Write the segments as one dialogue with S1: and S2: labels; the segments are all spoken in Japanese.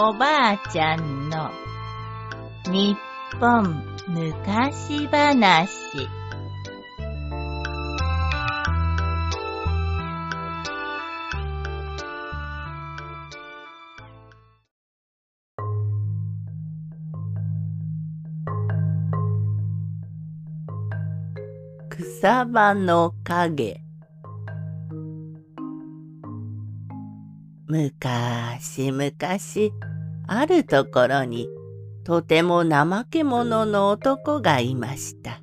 S1: おばあちゃんの日本昔話。草場の影。むかしむかしあるところにとても怠け者の男がいました。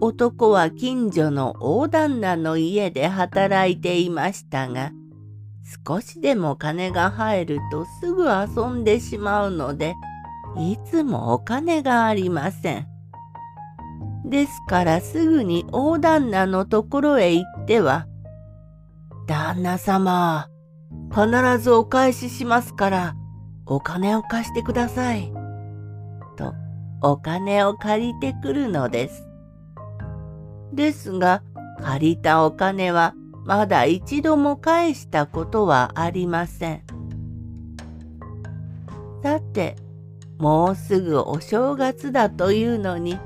S1: 男は近所の大旦那の家で働いていましたが少しでも金が入るとすぐ遊んでしまうのでいつもお金がありません。ですからすぐに大旦那のところへ行っては旦那様、必ずお返ししますから、お金を貸してください。と、お金を借りてくるのです。ですが、借りたお金はまだ一度も返したことはありません。さて、もうすぐお正月だというのに、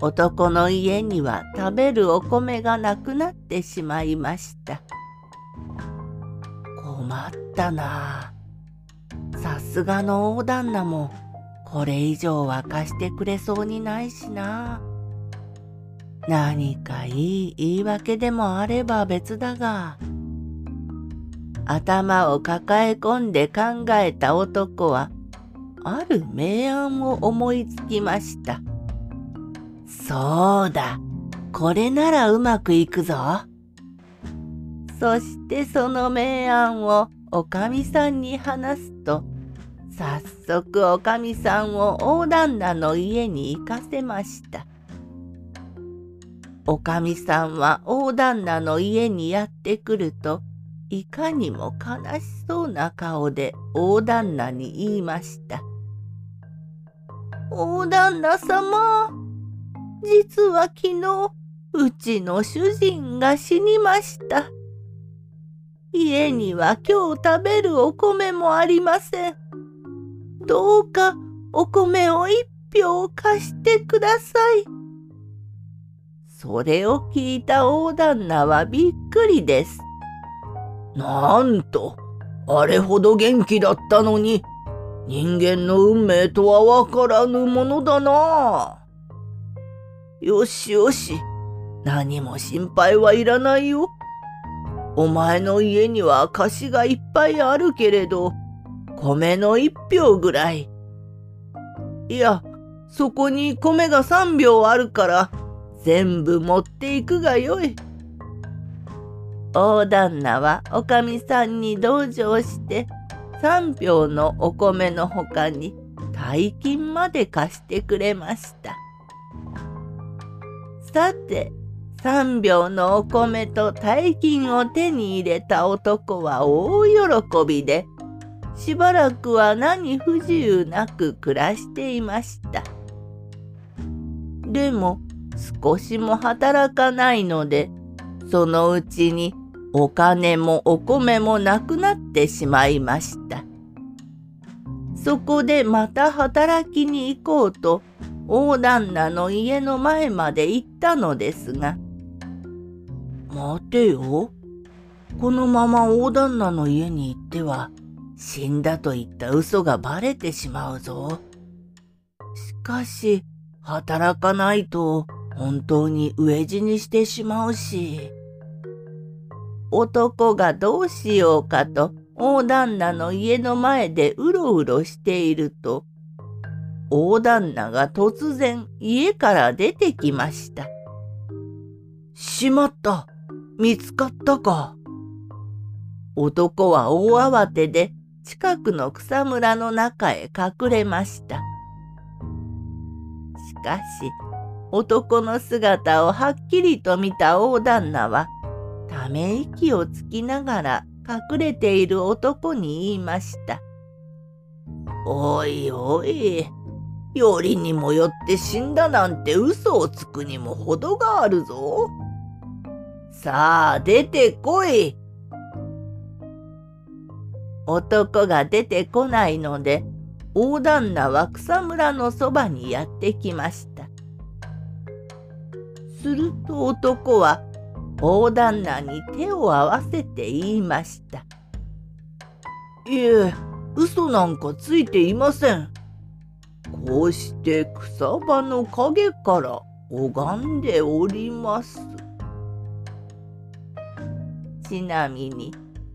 S1: 男の家には食べるお米がなくなってしまいました。困ったな。さすがの大旦那もこれ以上は貸してくれそうにないしな。何かいい言い訳でもあれば別だが。頭を抱え込んで考えた男はある明暗を思いつきました。そうだ、これならうまくいくぞ。そしてその明暗をおかみさんに話すと、早速おかみさんを大旦那の家に行かせました。おかみさんは大旦那の家にやってくると、いかにも悲しそうな顔で大旦那に言いました。大旦那様、実は昨日、うちの主人が死にました。家には今日食べるお米もありません。どうかお米を一票貸してください。それを聞いた大旦那はびっくりです。
S2: なんと、あれほど元気だったのに、人間の運命とはわからぬものだな。よしよし、何も心配はいらないよ。お前の家には貸しがいっぱいあるけれど、米の一票ぐらい。いや、そこに米が三票あるから、全部持っていくがよい。
S1: 大旦那はおかみさんに同情して三票のお米のほかに大金まで貸してくれました。さて3秒のお米と大金を手に入れた男は大喜びでしばらくは何不自由なく暮らしていました。でも少しも働かないのでそのうちにお金もお米もなくなってしまいました。そこでまた働きに行こうと大旦那の家の前まで行ったのですが
S2: 待てよ。このまま大旦那の家に行っては、死んだと言った嘘がバレてしまうぞ。しかし、働かないと本当に飢え死にしてしまうし。
S1: 男がどうしようかと大旦那の家の前でうろうろしていると、大旦那が突然家から出てきました。
S2: しまった見つかったか？
S1: 男は大慌てで近くの草むらの中へ隠れました。しかし、男の姿をはっきりと見た大旦那は、ため息をつきながら隠れている男に言いました。
S2: おいおい、よりにもよって死んだなんて嘘をつくにも程があるぞ。さあ、出てこい。
S1: 男が出てこないので大旦那は草むらのそばにやってきました。すると男は大旦那に手を合わせて言いました。
S2: いえ、嘘なんかついていません。こうして草場の陰から拝んでおります。
S1: ちなみに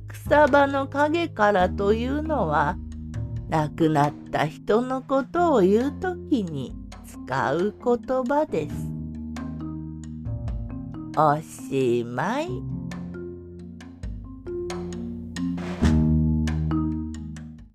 S1: 草葉の陰からというのは亡くなった人のことを言う時に使う言葉です。おしまい。